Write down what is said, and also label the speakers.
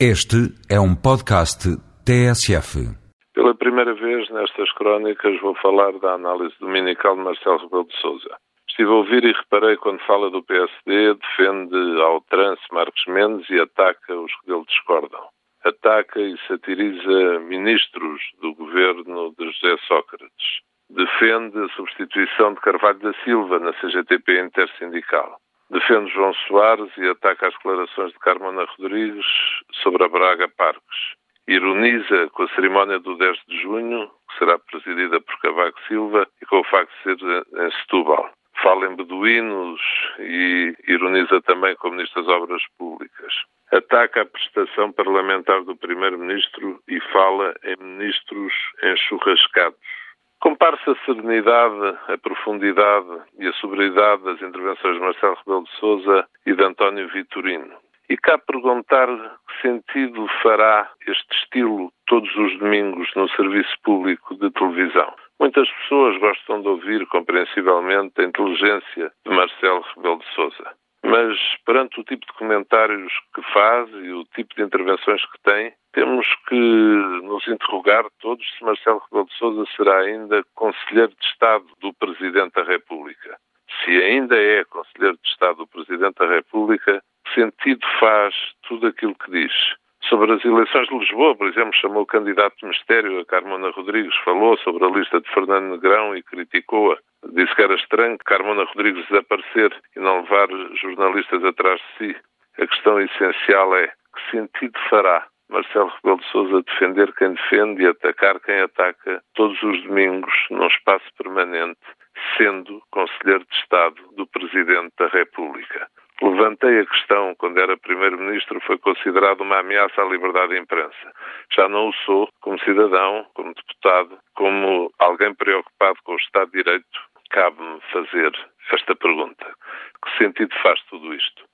Speaker 1: Este é um podcast TSF.
Speaker 2: Pela primeira vez nestas crónicas vou falar da análise dominical de Marcelo Rebelo de Sousa. Estive a ouvir e reparei quando fala do PSD, defende ao trance Marcos Mendes e ataca os que dele discordam. Ataca e satiriza ministros do governo de José Sócrates. Defende a substituição de Carvalho da Silva na CGTP intersindical defende João Soares e ataca as declarações de Carmona Rodrigues sobre a Braga Parques. Ironiza com a cerimónia do 10 de junho, que será presidida por Cavaco Silva, e com o facto de ser em Setúbal. Fala em beduínos e ironiza também com o Ministro das Obras Públicas. Ataca a prestação parlamentar do Primeiro-Ministro e fala em ministros enxurrascados Compare-se a serenidade, a profundidade e a sobriedade das intervenções de Marcelo Rebelo de Sousa e de António Vitorino. E cá perguntar que sentido fará este estilo todos os domingos no serviço público de televisão. Muitas pessoas gostam de ouvir, compreensivelmente, a inteligência de Marcelo Rebelo de Sousa. Mas, perante o tipo de comentários que faz e o tipo de intervenções que tem, temos que nos interrogar todos se Marcelo Rebelo de Sousa será ainda Conselheiro de Estado do Presidente da República. Se ainda é Conselheiro de Estado do Presidente da República, que sentido faz tudo aquilo que diz? Sobre as eleições de Lisboa, por exemplo, chamou o candidato de mistério, a Carmona Rodrigues, falou sobre a lista de Fernando Negrão e criticou-a. Disse que era estranho Carmona Rodrigues desaparecer e não levar jornalistas atrás de si. A questão essencial é que sentido fará Marcelo Rebelo de Sousa defender quem defende e atacar quem ataca todos os domingos num espaço permanente, sendo Conselheiro de Estado do Presidente da República. Levantei a questão quando era Primeiro-Ministro, foi considerado uma ameaça à liberdade de imprensa. Já não o sou como cidadão, como deputado, como alguém preocupado com o Estado de Direito, cabe-me fazer esta pergunta. Que sentido faz tudo isto?